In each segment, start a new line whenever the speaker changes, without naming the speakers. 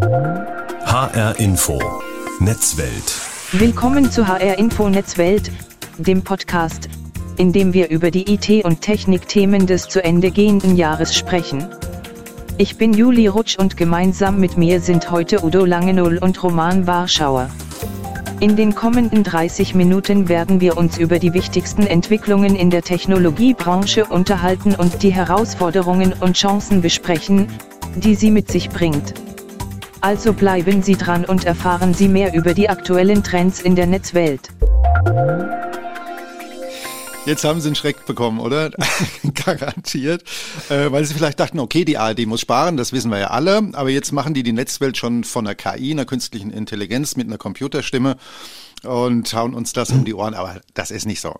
HR Info. Netzwelt.
Willkommen zu HR Info Netzwelt, dem Podcast, in dem wir über die IT- und Technikthemen des zu Ende gehenden Jahres sprechen. Ich bin Juli Rutsch und gemeinsam mit mir sind heute Udo Langenull und Roman Warschauer. In den kommenden 30 Minuten werden wir uns über die wichtigsten Entwicklungen in der Technologiebranche unterhalten und die Herausforderungen und Chancen besprechen, die sie mit sich bringt. Also bleiben Sie dran und erfahren Sie mehr über die aktuellen Trends in der Netzwelt.
Jetzt haben sie einen Schreck bekommen, oder? Garantiert. Äh, weil sie vielleicht dachten, okay, die ARD muss sparen, das wissen wir ja alle. Aber jetzt machen die die Netzwelt schon von einer KI, einer künstlichen Intelligenz mit einer Computerstimme und hauen uns das um die Ohren. Aber das ist nicht so.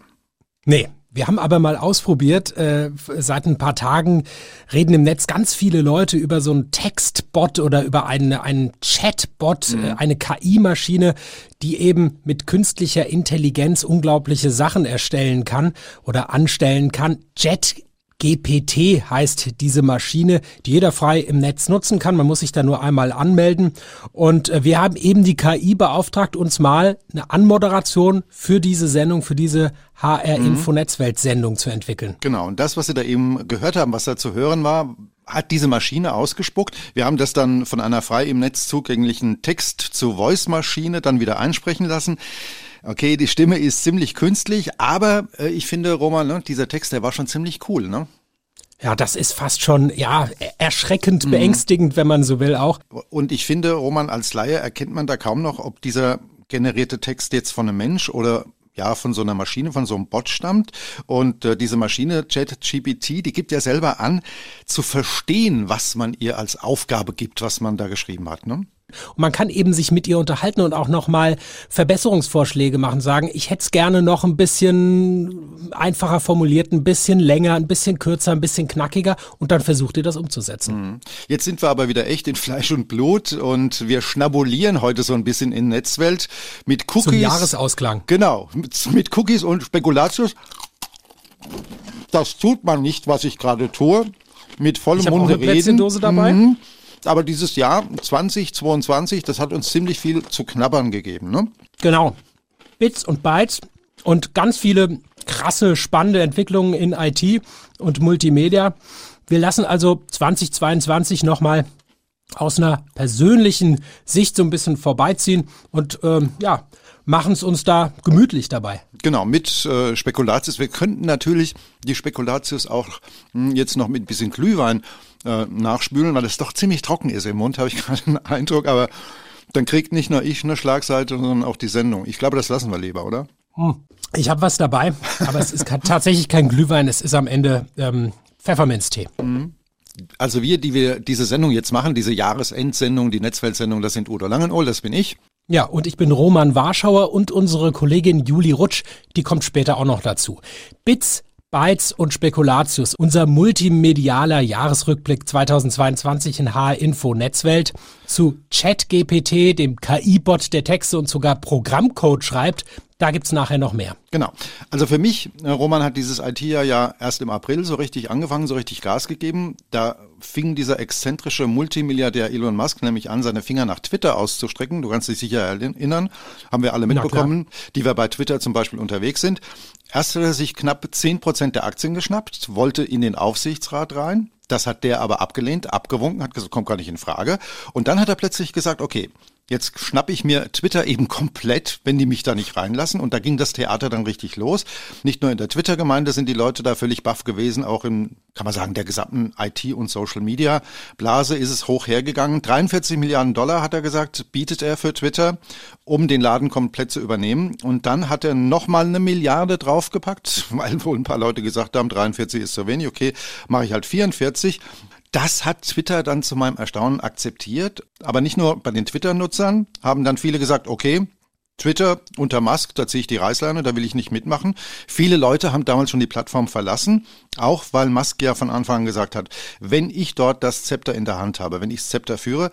Nee, wir haben aber mal ausprobiert, äh, seit ein paar Tagen reden im Netz ganz viele Leute über so einen Textbot oder über eine, einen Chatbot, mhm. äh, eine KI-Maschine, die eben mit künstlicher Intelligenz unglaubliche Sachen erstellen kann oder anstellen kann. Jet GPT heißt diese Maschine, die jeder frei im Netz nutzen kann. Man muss sich da nur einmal anmelden. Und äh, wir haben eben die KI beauftragt, uns mal eine Anmoderation für diese Sendung, für diese HR-Info-Netzwelt-Sendung zu entwickeln.
Genau. Und das, was Sie da eben gehört haben, was da zu hören war, hat diese Maschine ausgespuckt. Wir haben das dann von einer frei im Netz zugänglichen Text zu Voice-Maschine dann wieder einsprechen lassen. Okay, die Stimme ist ziemlich künstlich, aber äh, ich finde, Roman, ne, dieser Text, der war schon ziemlich cool, ne?
Ja, das ist fast schon, ja, erschreckend mhm. beängstigend, wenn man so will auch.
Und ich finde, Roman, als Laie erkennt man da kaum noch, ob dieser generierte Text jetzt von einem Mensch oder ja von so einer Maschine, von so einem Bot stammt. Und äh, diese Maschine, ChatGPT, die gibt ja selber an, zu verstehen, was man ihr als Aufgabe gibt, was man da geschrieben hat. Ne?
Und man kann eben sich mit ihr unterhalten und auch nochmal Verbesserungsvorschläge machen, sagen, ich hätte es gerne noch ein bisschen einfacher formuliert, ein bisschen länger, ein bisschen kürzer, ein bisschen knackiger und dann versucht ihr das umzusetzen. Mhm.
Jetzt sind wir aber wieder echt in Fleisch und Blut und wir schnabulieren heute so ein bisschen in Netzwelt mit Cookies. Zum
Jahresausklang.
Genau, mit, mit Cookies und Spekulatius. Das tut man nicht, was ich gerade tue. Mit vollem
ich
Munde
reden. Dose dabei. Mhm.
Aber dieses Jahr 2022, das hat uns ziemlich viel zu knabbern gegeben, ne?
Genau. Bits und Bytes und ganz viele krasse, spannende Entwicklungen in IT und Multimedia. Wir lassen also 2022 nochmal aus einer persönlichen Sicht so ein bisschen vorbeiziehen und ähm, ja, machen es uns da gemütlich dabei.
Genau, mit äh, Spekulatius. Wir könnten natürlich die Spekulatius auch mh, hm, jetzt noch mit ein bisschen Glühwein äh, nachspülen, weil es doch ziemlich trocken ist im Mund, habe ich gerade den Eindruck. Aber dann kriegt nicht nur ich eine Schlagseite, sondern auch die Sendung. Ich glaube, das lassen wir lieber, oder?
Hm. Ich habe was dabei, aber es ist tatsächlich kein Glühwein, es ist am Ende ähm, Pfefferminztee. Mhm.
Also wir, die wir diese Sendung jetzt machen, diese Jahresendsendung, die Netzweltsendung, das sind Udo Langenohl, das bin ich.
Ja, und ich bin Roman Warschauer und unsere Kollegin Juli Rutsch, die kommt später auch noch dazu. Bits Bytes und Spekulatius, unser multimedialer Jahresrückblick 2022 in HR Info Netzwelt zu ChatGPT, dem KI-Bot, der Texte und sogar Programmcode schreibt. Da gibt's nachher noch mehr.
Genau. Also für mich, äh, Roman hat dieses IT-Jahr ja erst im April so richtig angefangen, so richtig Gas gegeben. Da fing dieser exzentrische Multimilliardär Elon Musk nämlich an, seine Finger nach Twitter auszustrecken. Du kannst dich sicher erinnern, haben wir alle mitbekommen, die wir bei Twitter zum Beispiel unterwegs sind. Erst hat er sich knapp zehn Prozent der Aktien geschnappt, wollte in den Aufsichtsrat rein. Das hat der aber abgelehnt, abgewunken, hat gesagt, kommt gar nicht in Frage. Und dann hat er plötzlich gesagt, okay, Jetzt schnappe ich mir Twitter eben komplett, wenn die mich da nicht reinlassen. Und da ging das Theater dann richtig los. Nicht nur in der Twitter-Gemeinde sind die Leute da völlig baff gewesen, auch in, kann man sagen, der gesamten IT- und Social-Media-Blase ist es hoch hergegangen. 43 Milliarden Dollar, hat er gesagt, bietet er für Twitter, um den Laden komplett zu übernehmen. Und dann hat er nochmal eine Milliarde draufgepackt, weil wohl ein paar Leute gesagt haben, 43 ist zu wenig, okay, mache ich halt 44. Das hat Twitter dann zu meinem Erstaunen akzeptiert. Aber nicht nur bei den Twitter-Nutzern haben dann viele gesagt, okay, Twitter unter Musk, da ziehe ich die Reißleine, da will ich nicht mitmachen. Viele Leute haben damals schon die Plattform verlassen, auch weil Musk ja von Anfang an gesagt hat, wenn ich dort das Zepter in der Hand habe, wenn ich das Zepter führe,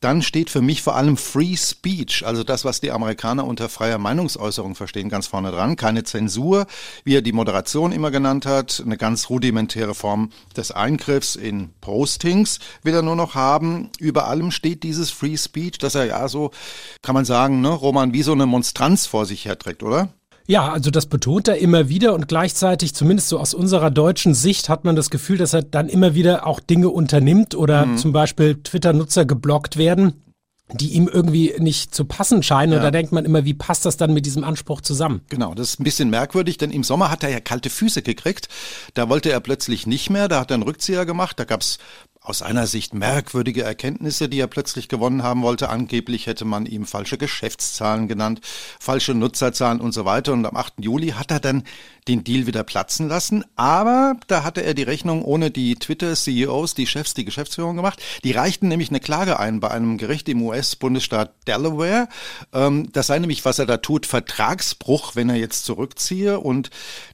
dann steht für mich vor allem Free Speech, also das, was die Amerikaner unter freier Meinungsäußerung verstehen, ganz vorne dran. Keine Zensur, wie er die Moderation immer genannt hat, eine ganz rudimentäre Form des Eingriffs in Postings will er nur noch haben. Über allem steht dieses Free Speech, dass er ja so, kann man sagen, ne, Roman, wie so eine Monstranz vor sich herträgt, oder?
Ja, also das betont er immer wieder und gleichzeitig, zumindest so aus unserer deutschen Sicht, hat man das Gefühl, dass er dann immer wieder auch Dinge unternimmt oder mhm. zum Beispiel Twitter-Nutzer geblockt werden die ihm irgendwie nicht zu passen scheinen. Ja. Und da denkt man immer, wie passt das dann mit diesem Anspruch zusammen?
Genau, das ist ein bisschen merkwürdig, denn im Sommer hat er ja kalte Füße gekriegt. Da wollte er plötzlich nicht mehr, da hat er einen Rückzieher gemacht, da gab's aus einer Sicht merkwürdige Erkenntnisse, die er plötzlich gewonnen haben wollte. Angeblich hätte man ihm falsche Geschäftszahlen genannt, falsche Nutzerzahlen und so weiter. Und am 8. Juli hat er dann den Deal wieder platzen lassen. Aber da hatte er die Rechnung ohne die Twitter-CEOs, die Chefs, die Geschäftsführung gemacht. Die reichten nämlich eine Klage ein bei einem Gericht im US-Bundesstaat Delaware. Ähm, das sei nämlich, was er da tut, Vertragsbruch, wenn er jetzt zurückziehe. Und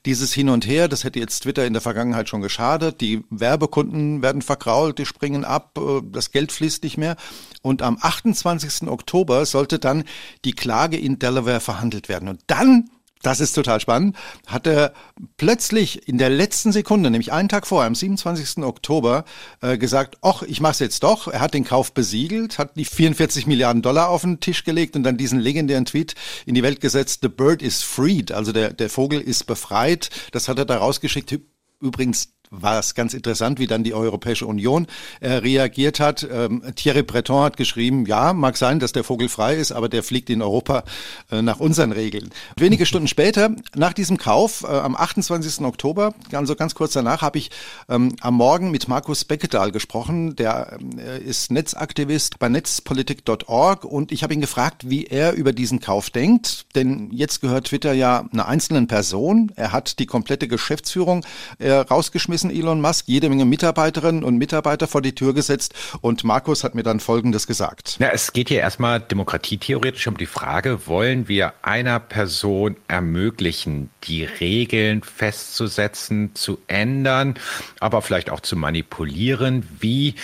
dieses Hin und Her, das hätte jetzt Twitter in der Vergangenheit schon geschadet. Die Werbekunden werden verkrault die springen ab, äh, das Geld fließt nicht mehr. Und am 28. Oktober sollte dann die Klage in Delaware verhandelt werden. Und dann das ist total spannend, hat er plötzlich in der letzten Sekunde, nämlich einen Tag vorher, am 27. Oktober, äh, gesagt, ach, ich mache es jetzt doch. Er hat den Kauf besiegelt, hat die 44 Milliarden Dollar auf den Tisch gelegt und dann diesen legendären Tweet in die Welt gesetzt, The bird is freed, also der, der Vogel ist befreit. Das hat er da rausgeschickt. Übrigens war es ganz interessant, wie dann die Europäische Union äh, reagiert hat. Ähm, Thierry Breton hat geschrieben, ja, mag sein, dass der Vogel frei ist, aber der fliegt in Europa äh, nach unseren Regeln. Wenige Stunden später, nach diesem Kauf, äh, am 28. Oktober, also ganz kurz danach, habe ich ähm, am Morgen mit Markus Beckedahl gesprochen. Der äh, ist Netzaktivist bei netzpolitik.org und ich habe ihn gefragt, wie er über diesen Kauf denkt. Denn jetzt gehört Twitter ja einer einzelnen Person. Er hat die komplette Geschäftsführung äh, rausgeschmissen gewesen, Elon Musk, jede Menge Mitarbeiterinnen und Mitarbeiter vor die Tür gesetzt. Und Markus hat mir dann Folgendes gesagt.
Ja, es geht hier erstmal demokratietheoretisch um die Frage, wollen wir einer Person ermöglichen, die Regeln festzusetzen, zu ändern, aber vielleicht auch zu manipulieren, wie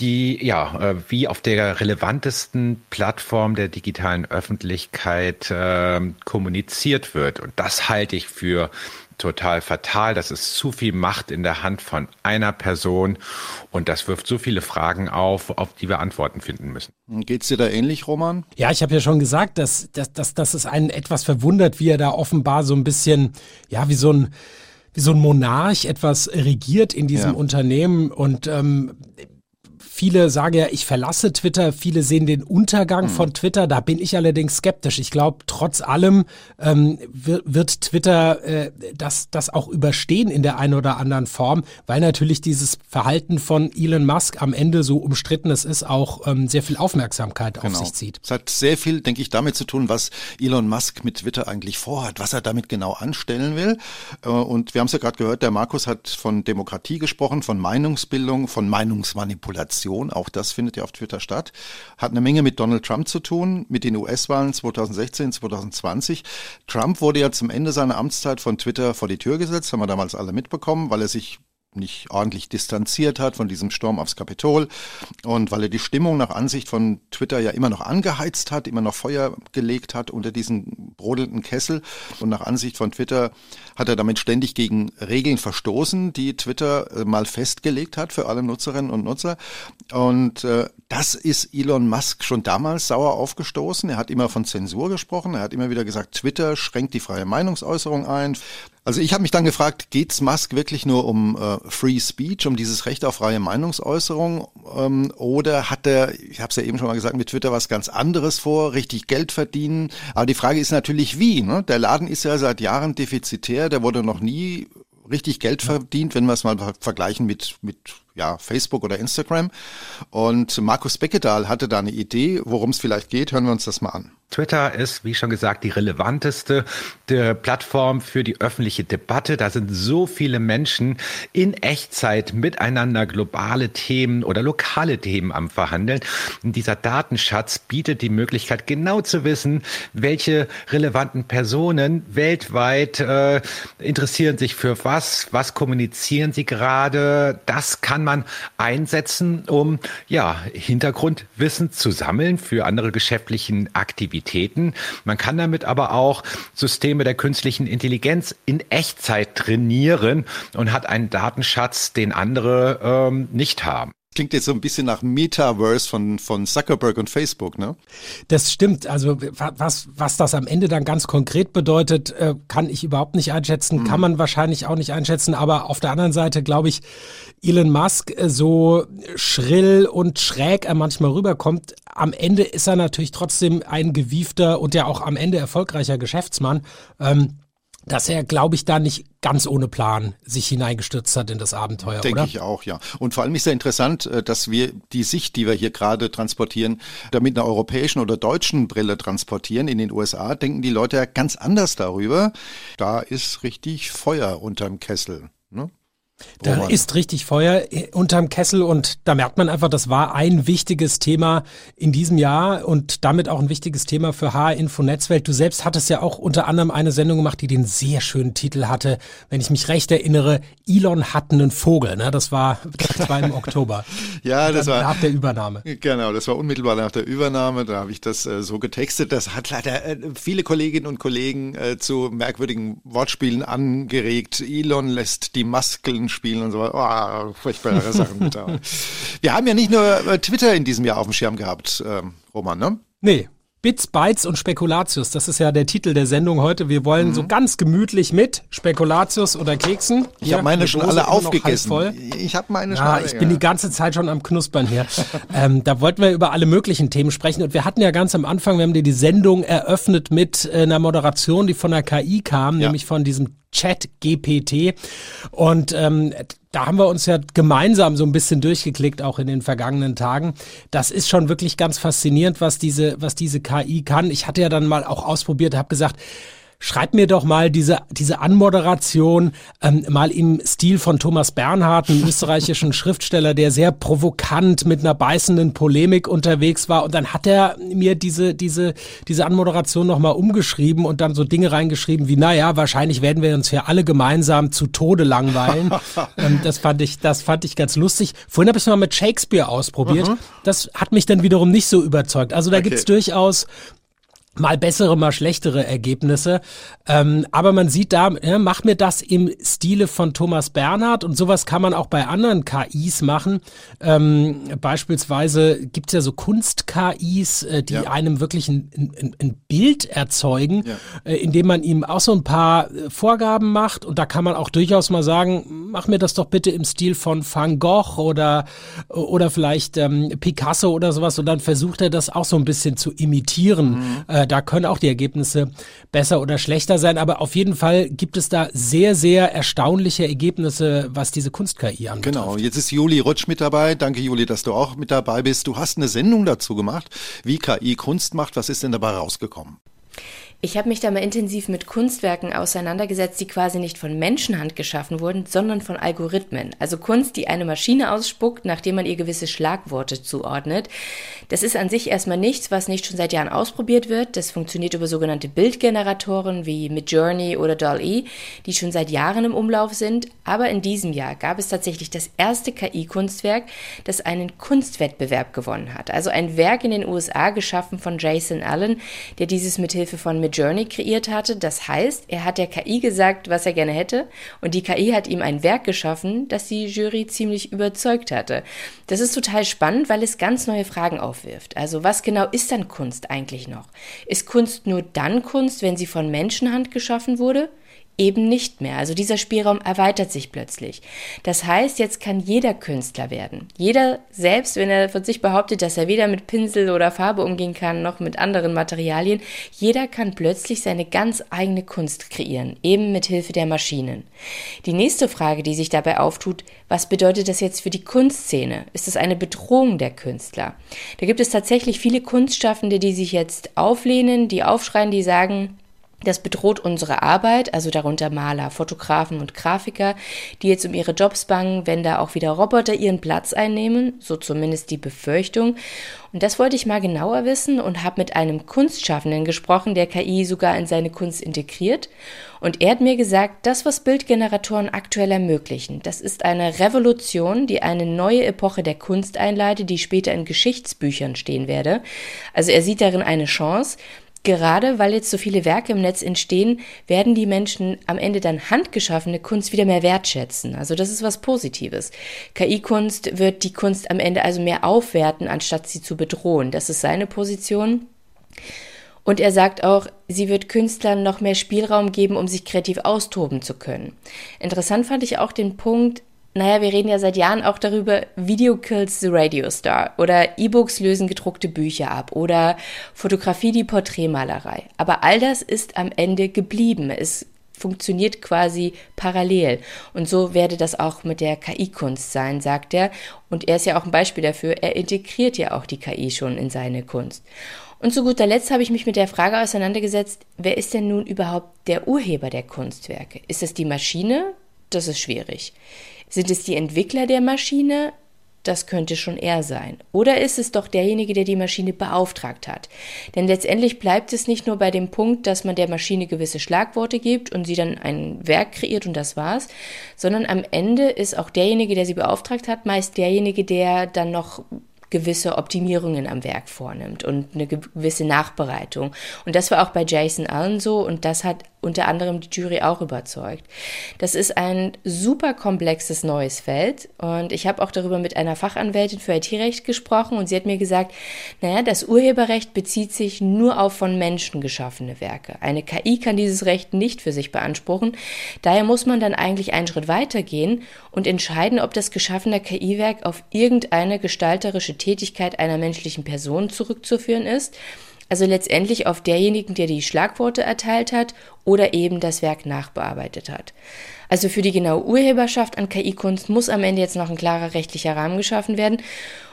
die ja äh, wie auf der relevantesten Plattform der digitalen Öffentlichkeit äh, kommuniziert wird. Und das halte ich für total fatal. Das ist zu viel Macht in der Hand von einer Person und das wirft so viele Fragen auf, auf die wir Antworten finden müssen.
Geht's dir da ähnlich, Roman?
Ja, ich habe ja schon gesagt, dass, dass, dass, dass es einen etwas verwundert, wie er da offenbar so ein bisschen, ja, wie so ein wie so ein Monarch etwas regiert in diesem ja. Unternehmen und ähm, Viele sagen ja, ich verlasse Twitter, viele sehen den Untergang mhm. von Twitter. Da bin ich allerdings skeptisch. Ich glaube, trotz allem ähm, wird, wird Twitter äh, das, das auch überstehen in der einen oder anderen Form, weil natürlich dieses Verhalten von Elon Musk am Ende so umstritten es ist, auch ähm, sehr viel Aufmerksamkeit genau. auf sich zieht.
Es hat sehr viel, denke ich, damit zu tun, was Elon Musk mit Twitter eigentlich vorhat, was er damit genau anstellen will. Äh, und wir haben es ja gerade gehört, der Markus hat von Demokratie gesprochen, von Meinungsbildung, von Meinungsmanipulation. Diskussion, auch das findet ja auf Twitter statt, hat eine Menge mit Donald Trump zu tun, mit den US-Wahlen 2016, 2020. Trump wurde ja zum Ende seiner Amtszeit von Twitter vor die Tür gesetzt, haben wir damals alle mitbekommen, weil er sich nicht ordentlich distanziert hat von diesem Sturm aufs Kapitol und weil er die Stimmung nach Ansicht von Twitter ja immer noch angeheizt hat, immer noch Feuer gelegt hat unter diesen brodelnden Kessel und nach Ansicht von Twitter hat er damit ständig gegen Regeln verstoßen, die Twitter äh, mal festgelegt hat für alle Nutzerinnen und Nutzer und äh, das ist Elon Musk schon damals sauer aufgestoßen. Er hat immer von Zensur gesprochen, er hat immer wieder gesagt, Twitter schränkt die freie Meinungsäußerung ein. Also ich habe mich dann gefragt, geht's Musk wirklich nur um äh, Free Speech, um dieses Recht auf freie Meinungsäußerung? Ähm, oder hat er, ich habe es ja eben schon mal gesagt, mit Twitter was ganz anderes vor, richtig Geld verdienen? Aber die Frage ist natürlich wie. Ne? Der Laden ist ja seit Jahren defizitär, der wurde noch nie richtig Geld verdient, wenn wir es mal vergleichen mit, mit ja, Facebook oder Instagram. Und Markus Beckedahl hatte da eine Idee, worum es vielleicht geht. Hören wir uns das mal an.
Twitter ist, wie schon gesagt, die relevanteste der Plattform für die öffentliche Debatte. Da sind so viele Menschen in Echtzeit miteinander globale Themen oder lokale Themen am Verhandeln. Und dieser Datenschatz bietet die Möglichkeit, genau zu wissen, welche relevanten Personen weltweit äh, interessieren sich für was, was kommunizieren sie gerade. Das kann kann man einsetzen, um ja, Hintergrundwissen zu sammeln für andere geschäftlichen Aktivitäten. Man kann damit aber auch Systeme der künstlichen Intelligenz in Echtzeit trainieren und hat einen Datenschatz, den andere ähm, nicht haben.
Klingt jetzt so ein bisschen nach Metaverse von, von Zuckerberg und Facebook, ne?
Das stimmt. Also was, was das am Ende dann ganz konkret bedeutet, äh, kann ich überhaupt nicht einschätzen, mhm. kann man wahrscheinlich auch nicht einschätzen. Aber auf der anderen Seite glaube ich, Elon Musk äh, so schrill und schräg er manchmal rüberkommt, am Ende ist er natürlich trotzdem ein gewiefter und ja auch am Ende erfolgreicher Geschäftsmann. Ähm, dass er, glaube ich, da nicht ganz ohne Plan sich hineingestürzt hat in das Abenteuer,
Denke ich auch, ja. Und vor allem ist ja interessant, äh, dass wir die Sicht, die wir hier gerade transportieren, da mit einer europäischen oder deutschen Brille transportieren. In den USA denken die Leute ja ganz anders darüber. Da ist richtig Feuer unterm Kessel. Ne?
Da ist richtig Feuer unterm Kessel und da merkt man einfach, das war ein wichtiges Thema in diesem Jahr und damit auch ein wichtiges Thema für HR-Info Netzwelt. Du selbst hattest ja auch unter anderem eine Sendung gemacht, die den sehr schönen Titel hatte, wenn ich mich recht erinnere, Elon hat einen Vogel. Ne? Das war, das war im Oktober.
ja, das war
nach der Übernahme.
Genau, das war unmittelbar nach der Übernahme. Da habe ich das äh, so getextet. Das hat leider äh, viele Kolleginnen und Kollegen äh, zu merkwürdigen Wortspielen angeregt. Elon lässt die Maskeln spielen und so weiter. Oh, furchtbare Sachen mit. Wir haben ja nicht nur äh, Twitter in diesem Jahr auf dem Schirm gehabt, ähm, Roman, ne?
Nee, Bits, Bytes und Spekulatius, das ist ja der Titel der Sendung heute. Wir wollen mhm. so ganz gemütlich mit Spekulatius oder Keksen.
Ich habe meine schon alle aufgegessen.
Ich habe meine schon alle. Ich bin die ganze Zeit schon am Knuspern hier. ähm, da wollten wir über alle möglichen Themen sprechen und wir hatten ja ganz am Anfang, wir haben dir die Sendung eröffnet mit äh, einer Moderation, die von der KI kam, ja. nämlich von diesem Chat GPT. Und ähm, da haben wir uns ja gemeinsam so ein bisschen durchgeklickt, auch in den vergangenen Tagen. Das ist schon wirklich ganz faszinierend, was diese, was diese KI kann. Ich hatte ja dann mal auch ausprobiert, habe gesagt, Schreib mir doch mal diese, diese Anmoderation ähm, mal im Stil von Thomas Bernhard, einem österreichischen Schriftsteller, der sehr provokant mit einer beißenden Polemik unterwegs war. Und dann hat er mir diese, diese, diese Anmoderation nochmal umgeschrieben und dann so Dinge reingeschrieben wie, naja, wahrscheinlich werden wir uns hier alle gemeinsam zu Tode langweilen. ähm, das fand ich, das fand ich ganz lustig. Vorhin habe ich es mal mit Shakespeare ausprobiert. Mhm. Das hat mich dann wiederum nicht so überzeugt. Also da okay. gibt's durchaus mal bessere, mal schlechtere Ergebnisse. Ähm, aber man sieht da, ja, mach mir das im Stile von Thomas Bernhard und sowas kann man auch bei anderen KIs machen. Ähm, beispielsweise gibt's ja so Kunst-KIs, äh, die ja. einem wirklich ein, ein, ein Bild erzeugen, ja. äh, indem man ihm auch so ein paar äh, Vorgaben macht und da kann man auch durchaus mal sagen, mach mir das doch bitte im Stil von Van Gogh oder, oder vielleicht ähm, Picasso oder sowas und dann versucht er das auch so ein bisschen zu imitieren. Mhm. Äh, äh, da können auch die Ergebnisse besser oder schlechter sein, aber auf jeden Fall gibt es da sehr, sehr erstaunliche Ergebnisse, was diese Kunst-KI angeht.
Genau, jetzt ist Juli Rutsch mit dabei. Danke, Juli, dass du auch mit dabei bist. Du hast eine Sendung dazu gemacht, wie KI Kunst macht. Was ist denn dabei rausgekommen?
Ich habe mich da mal intensiv mit Kunstwerken auseinandergesetzt, die quasi nicht von Menschenhand geschaffen wurden, sondern von Algorithmen. Also Kunst, die eine Maschine ausspuckt, nachdem man ihr gewisse Schlagworte zuordnet. Das ist an sich erstmal nichts, was nicht schon seit Jahren ausprobiert wird. Das funktioniert über sogenannte Bildgeneratoren wie Midjourney oder DALL-E, die schon seit Jahren im Umlauf sind. Aber in diesem Jahr gab es tatsächlich das erste KI-Kunstwerk, das einen Kunstwettbewerb gewonnen hat. Also ein Werk in den USA geschaffen von Jason Allen, der dieses mithilfe von Journey kreiert hatte. Das heißt, er hat der KI gesagt, was er gerne hätte und die KI hat ihm ein Werk geschaffen, das die Jury ziemlich überzeugt hatte. Das ist total spannend, weil es ganz neue Fragen aufwirft. Also was genau ist dann Kunst eigentlich noch? Ist Kunst nur dann Kunst, wenn sie von Menschenhand geschaffen wurde? Eben nicht mehr. Also dieser Spielraum erweitert sich plötzlich. Das heißt, jetzt kann jeder Künstler werden. Jeder, selbst wenn er von sich behauptet, dass er weder mit Pinsel oder Farbe umgehen kann, noch mit anderen Materialien, jeder kann plötzlich seine ganz eigene Kunst kreieren, eben mit Hilfe der Maschinen. Die nächste Frage, die sich dabei auftut, was bedeutet das jetzt für die Kunstszene? Ist es eine Bedrohung der Künstler? Da gibt es tatsächlich viele Kunstschaffende, die sich jetzt auflehnen, die aufschreien, die sagen, Das bedroht unsere Arbeit, also darunter Maler, Fotografen und Grafiker, die jetzt um ihre Jobs bangen, wenn da auch wieder Roboter ihren Platz einnehmen, so zumindest die Befürchtung. Und das wollte ich mal genauer wissen und habe mit einem Kunstschaffenden gesprochen, der KI sogar in seine Kunst integriert. Und er hat mir gesagt, das, was Bildgeneratoren aktuell ermöglichen, das ist eine Revolution, die eine neue Epoche der Kunst einleitet, die später in Geschichtsbüchern stehen werde. Also er sieht darin eine Chance, Gerade weil jetzt so viele Werke im Netz entstehen, werden die Menschen am Ende dann handgeschaffene Kunst wieder mehr wertschätzen. Also das ist was Positives. KI-Kunst wird die Kunst am Ende also mehr aufwerten, anstatt sie zu bedrohen. Das ist seine Position. Und er sagt auch, sie wird Künstlern noch mehr Spielraum geben, um sich kreativ austoben zu können. Interessant fand ich auch den Punkt, naja, wir reden ja seit Jahren auch darüber, Video kills the Radio Star oder E-Books lösen gedruckte Bücher ab oder Fotografie die Porträtmalerei. Aber all das ist am Ende geblieben. Es funktioniert quasi parallel. Und so werde das auch mit der KI-Kunst sein, sagt er. Und er ist ja auch ein Beispiel dafür. Er integriert ja auch die KI schon in seine Kunst. Und zu guter Letzt habe ich mich mit der Frage auseinandergesetzt, wer ist denn nun überhaupt der Urheber der Kunstwerke? Ist es die Maschine? Das ist schwierig. Sind es die Entwickler der Maschine? Das könnte schon er sein. Oder ist es doch derjenige, der die Maschine beauftragt hat? Denn letztendlich bleibt es nicht nur bei dem Punkt, dass man der Maschine gewisse Schlagworte gibt und sie dann ein Werk kreiert und das war's, sondern am Ende ist auch derjenige, der sie beauftragt hat, meist derjenige, der dann noch gewisse Optimierungen am Werk vornimmt und eine gewisse Nachbereitung. Und das war auch bei Jason Allen so und das hat unter anderem die Jury auch überzeugt. Das ist ein super komplexes neues Feld und ich habe auch darüber mit einer Fachanwältin für IT-Recht gesprochen und sie hat mir gesagt, naja, das Urheberrecht bezieht sich nur auf von Menschen geschaffene Werke. Eine KI kann dieses Recht nicht für sich beanspruchen. Daher muss man dann eigentlich einen Schritt weitergehen und entscheiden, ob das geschaffene KI-Werk auf irgendeine gestalterische Tätigkeit einer menschlichen Person zurückzuführen ist also letztendlich auf derjenigen, der die Schlagworte erteilt hat oder eben das Werk nachbearbeitet hat. Also für die genaue Urheberschaft an KI-Kunst muss am Ende jetzt noch ein klarer rechtlicher Rahmen geschaffen werden.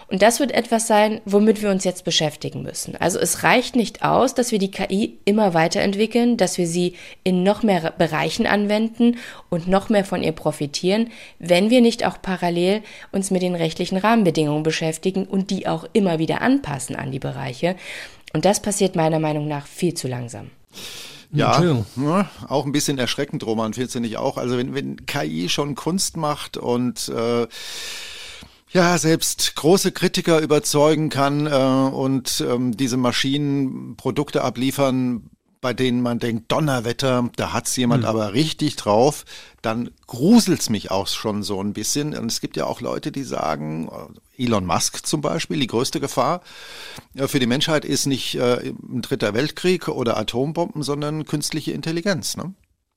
Und das wird etwas sein, womit wir uns jetzt beschäftigen müssen. Also es reicht nicht aus, dass wir die KI immer weiterentwickeln, dass wir sie in noch mehr Bereichen anwenden und noch mehr von ihr profitieren, wenn wir nicht auch parallel uns mit den rechtlichen Rahmenbedingungen beschäftigen und die auch immer wieder anpassen an die Bereiche. Und das passiert meiner Meinung nach viel zu langsam.
Ja, ja, auch ein bisschen erschreckend, Roman, findest du nicht auch? Also wenn, wenn KI schon Kunst macht und äh, ja, selbst große Kritiker überzeugen kann äh, und ähm, diese Maschinen Produkte abliefern, bei denen man denkt, Donnerwetter, da hat's jemand mhm. aber richtig drauf, dann gruselt's mich auch schon so ein bisschen. Und es gibt ja auch Leute, die sagen, äh, Elon Musk zum Beispiel, die größte Gefahr äh, für die Menschheit ist nicht äh, ein dritter Weltkrieg oder Atombomben, sondern künstliche Intelligenz. Ne?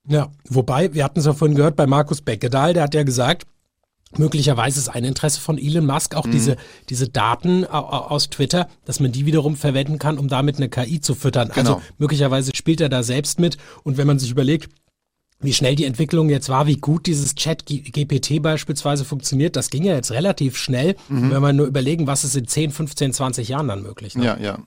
Ja, wobei, wir hatten es ja vorhin gehört bei Markus Beckedahl, der hat ja gesagt, Möglicherweise ist ein Interesse von Elon Musk auch mhm. diese, diese Daten aus Twitter, dass man die wiederum verwenden kann, um damit eine KI zu füttern. Also genau. Also möglicherweise spielt er da selbst mit. Und wenn man sich überlegt, wie schnell die Entwicklung jetzt war, wie gut dieses Chat GPT beispielsweise funktioniert, das ging ja jetzt relativ schnell, mhm. wenn wir nur überlegen, was ist in 10, 15, 20 Jahren dann möglich.
Ne? Ja, ja.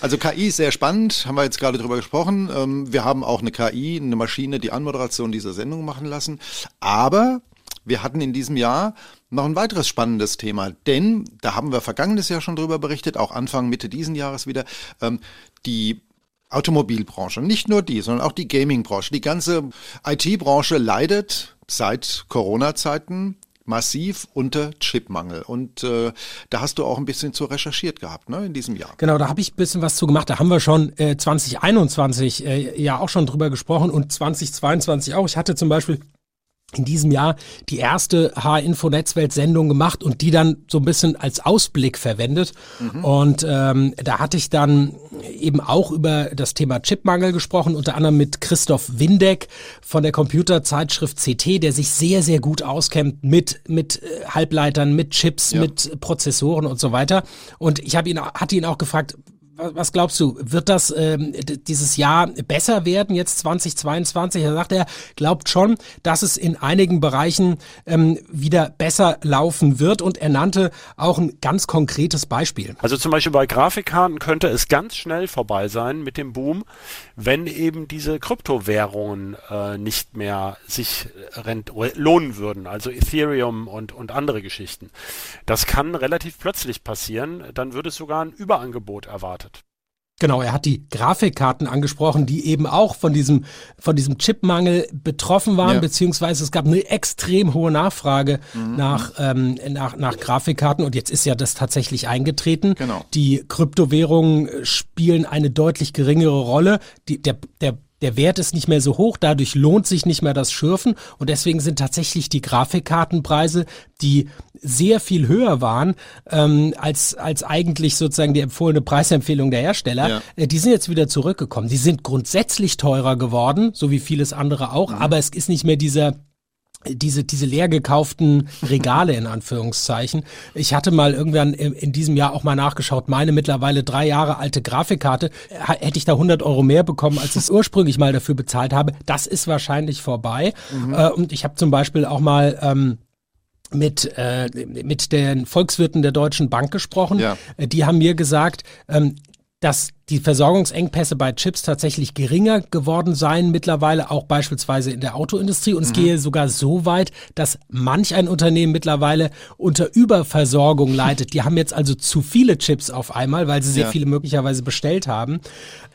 Also KI ist sehr spannend, haben wir jetzt gerade drüber gesprochen. Ähm, wir haben auch eine KI, eine Maschine, die Anmoderation dieser Sendung machen lassen. Aber wir hatten in diesem Jahr noch ein weiteres spannendes Thema, denn da haben wir vergangenes Jahr schon drüber berichtet, auch Anfang, Mitte diesen Jahres wieder, ähm, die Automobilbranche, nicht nur die, sondern auch die Gamingbranche, die ganze IT-Branche leidet seit Corona-Zeiten massiv unter Chipmangel. Und äh, da hast du auch ein bisschen zu recherchiert gehabt, ne, in diesem Jahr.
Genau, da habe ich ein bisschen was zu gemacht. Da haben wir schon äh, 2021 äh, ja auch schon drüber gesprochen und 2022 auch. Ich hatte zum Beispiel in diesem Jahr die erste H-Info-Netzwelt-Sendung gemacht und die dann so ein bisschen als Ausblick verwendet. Mhm. Und ähm, da hatte ich dann eben auch über das Thema Chipmangel gesprochen, unter anderem mit Christoph Windeck von der Computerzeitschrift CT, der sich sehr, sehr gut auskennt mit, mit äh, Halbleitern, mit Chips, ja. mit Prozessoren und so weiter. Und ich habe ihn, hatte ihn auch gefragt, was glaubst du, wird das ähm, dieses Jahr besser werden, jetzt 2022? Er sagt, er glaubt schon, dass es in einigen Bereichen ähm, wieder besser laufen wird und er nannte auch ein ganz konkretes Beispiel.
Also zum Beispiel bei Grafikkarten könnte es ganz schnell vorbei sein mit dem Boom, wenn eben diese Kryptowährungen äh, nicht mehr sich rent lohnen würden, also Ethereum und, und andere Geschichten. Das kann relativ plötzlich passieren, dann würde es sogar ein Überangebot erwartet.
Genau, er hat die Grafikkarten angesprochen, die eben auch von diesem, von diesem Chipmangel betroffen waren, ja. beziehungsweise es gab eine extrem hohe Nachfrage mhm. nach, ähm, nach, nach Grafikkarten und jetzt ist ja das tatsächlich eingetreten. Genau. Die Kryptowährungen spielen eine deutlich geringere Rolle. Die, der, der der Wert ist nicht mehr so hoch, dadurch lohnt sich nicht mehr das Schürfen und deswegen sind tatsächlich die Grafikkartenpreise, die sehr viel höher waren ähm, als, als eigentlich sozusagen die empfohlene Preisempfehlung der Hersteller, ja. äh, die sind jetzt wieder zurückgekommen. Die sind grundsätzlich teurer geworden, so wie vieles andere auch, mhm. aber es ist nicht mehr dieser diese, diese leer gekauften Regale in Anführungszeichen. Ich hatte mal irgendwann in, in, diesem Jahr auch mal nachgeschaut, meine mittlerweile drei Jahre alte Grafikkarte, hätte ich da 100 Euro mehr bekommen, als ich ursprünglich mal dafür bezahlt habe. Das ist wahrscheinlich vorbei. Mhm. Äh, und ich habe zum Beispiel auch mal ähm, mit, äh, mit den Volkswirten der Deutschen Bank gesprochen. Ja. Äh, die haben mir gesagt, ähm, dass die Versorgungsengpässe bei Chips tatsächlich geringer geworden seien, mittlerweile auch beispielsweise in der Autoindustrie. Und es mhm. gehe sogar so weit, dass manch ein Unternehmen mittlerweile unter Überversorgung leidet. Die haben jetzt also zu viele Chips auf einmal, weil sie sehr ja. viele möglicherweise bestellt haben.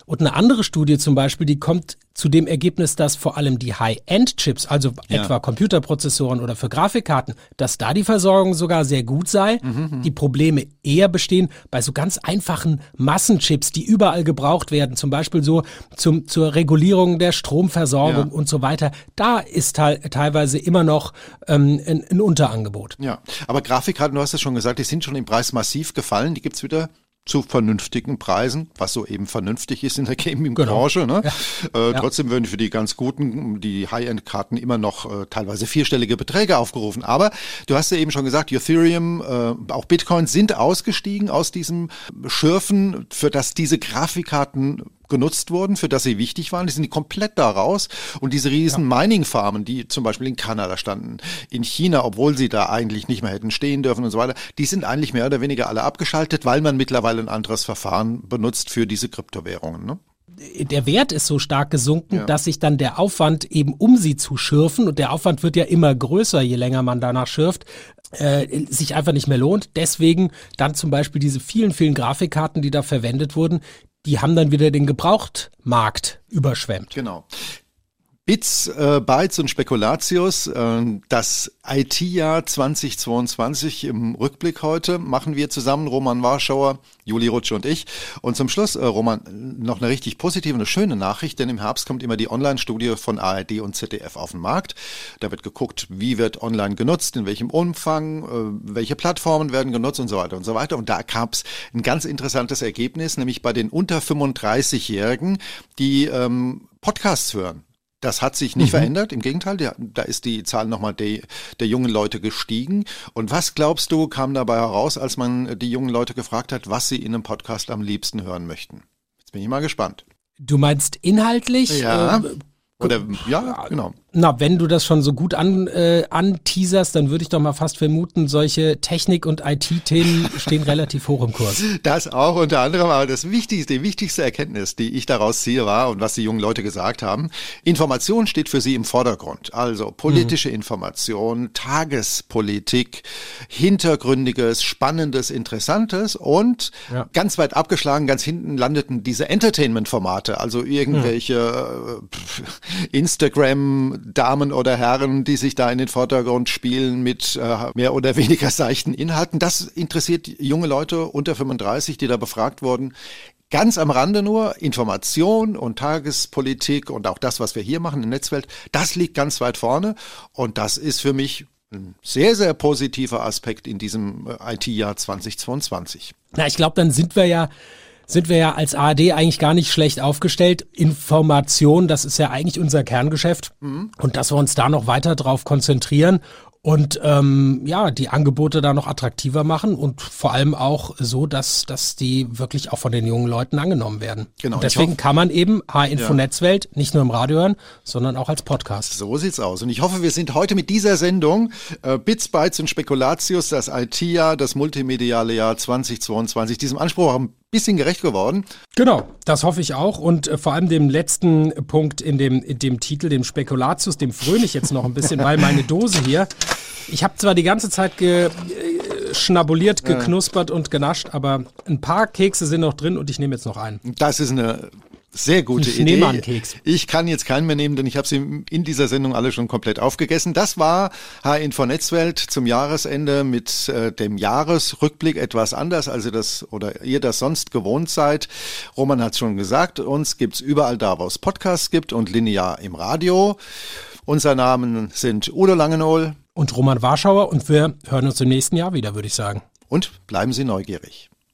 Und eine andere Studie zum Beispiel, die kommt zu dem Ergebnis, dass vor allem die High-End-Chips, also ja. etwa Computerprozessoren oder für Grafikkarten, dass da die Versorgung sogar sehr gut sei. Mhm, mhm, die Probleme eher bestehen bei so ganz einfachen Massenchips, die überall gebraucht werden, zum Beispiel so zum, zur Regulierung der Stromversorgung ja. und so weiter. Da ist te teilweise immer noch ähm, ein, ein Unterangebot.
Ja, aber Grafikkarten, du hast es schon gesagt, die sind schon im Preis massiv gefallen. Die gibt's wieder zu vernünftigen Preisen, was so eben vernünftig ist in der Gaming-Branche. Genau. Ne? Ja. Äh, ja. Trotzdem werden für die ganz guten, die High-End-Karten immer noch äh, teilweise vierstellige Beträge aufgerufen. Aber du hast ja eben schon gesagt, Ethereum, äh, auch Bitcoin sind ausgestiegen aus diesem Schürfen, für das diese Grafikkarten genutzt wurden, für das sie wichtig waren. Die sind komplett da raus. Und diese riesen ja. Mining-Farmen, die zum Beispiel in Kanada standen, in China, obwohl sie da eigentlich nicht mehr hätten stehen dürfen und so weiter, die sind eigentlich mehr oder weniger alle abgeschaltet, weil man mittlerweile ein anderes Verfahren benutzt für diese Kryptowährungen. Ne?
der Wert ist so stark gesunken, ja. dass sich dann der Aufwand eben um sie zu schürfen und der Aufwand wird ja immer größer, je länger man danach schürft, äh, sich einfach nicht mehr lohnt. Deswegen dann zum Beispiel diese vielen, vielen Grafikkarten, die da verwendet wurden, die haben dann wieder den Gebrauchtmarkt überschwemmt.
Genau. Bits, äh, Bytes und Spekulatius, äh, das IT-Jahr 2022 im Rückblick heute machen wir zusammen, Roman Warschauer, Juli Rutsch und ich. Und zum Schluss, äh, Roman, noch eine richtig positive, eine schöne Nachricht, denn im Herbst kommt immer die Online-Studie von ARD und ZDF auf den Markt. Da wird geguckt, wie wird online genutzt, in welchem Umfang, äh, welche Plattformen werden genutzt und so weiter und so weiter. Und da gab es ein ganz interessantes Ergebnis, nämlich bei den unter 35-Jährigen, die ähm, Podcasts hören. Das hat sich nicht mhm. verändert, im Gegenteil, der, da ist die Zahl nochmal der, der jungen Leute gestiegen. Und was glaubst du, kam dabei heraus, als man die jungen Leute gefragt hat, was sie in einem Podcast am liebsten hören möchten? Jetzt bin ich mal gespannt.
Du meinst inhaltlich?
Ja. Äh, oder ja, genau.
Na, wenn du das schon so gut an, äh, anteaserst, dann würde ich doch mal fast vermuten, solche Technik- und IT-Themen stehen relativ hoch im Kurs.
Das auch unter anderem, aber das wichtigste, die wichtigste Erkenntnis, die ich daraus ziehe, war und was die jungen Leute gesagt haben, Information steht für sie im Vordergrund. Also politische mhm. Information, Tagespolitik, hintergründiges, spannendes, interessantes und ja. ganz weit abgeschlagen, ganz hinten landeten diese Entertainment-Formate, also irgendwelche mhm. Instagram-Damen oder Herren, die sich da in den Vordergrund spielen mit äh, mehr oder weniger seichten Inhalten. Das interessiert junge Leute unter 35, die da befragt wurden. Ganz am Rande nur, Information und Tagespolitik und auch das, was wir hier machen in Netzwelt, das liegt ganz weit vorne. Und das ist für mich ein sehr, sehr positiver Aspekt in diesem äh, IT-Jahr 2022.
Na, ich glaube, dann sind wir ja sind wir ja als ARD eigentlich gar nicht schlecht aufgestellt. Information, das ist ja eigentlich unser Kerngeschäft. Mhm. Und dass wir uns da noch weiter drauf konzentrieren und ähm, ja, die Angebote da noch attraktiver machen und vor allem auch so, dass, dass die wirklich auch von den jungen Leuten angenommen werden.
Genau.
Und deswegen
hoffe,
kann man eben H-Info Netzwelt nicht nur im Radio hören, sondern auch als Podcast.
So sieht's aus. Und ich hoffe, wir sind heute mit dieser Sendung äh, Bits, Bytes und Spekulatius, das IT-Jahr, das multimediale Jahr 2022, diesem Anspruch ein bisschen gerecht geworden.
Genau, das hoffe ich auch. Und äh, vor allem dem letzten Punkt in dem, in dem Titel, dem Spekulatius, dem fröne ich jetzt noch ein bisschen, weil meine Dose hier ich habe zwar die ganze Zeit ge, äh, schnabuliert, geknuspert und genascht, aber ein paar Kekse sind noch drin und ich nehme jetzt noch einen.
Das ist eine sehr gute Idee.
Schneemannkeks.
Ich kann jetzt keinen mehr nehmen, denn ich habe sie in dieser Sendung alle schon komplett aufgegessen. Das war H-Info Netzwelt zum Jahresende mit äh, dem Jahresrückblick etwas anders, als ihr das oder ihr das sonst gewohnt seid. Roman hat schon gesagt, uns gibt's überall da, wo es Podcasts gibt und linear im Radio. Unser Namen sind Udo Langenohl
Und Roman Warschauer und wir hören uns im nächsten Jahr wieder, würde ich sagen.
und bleiben Sie neugierig.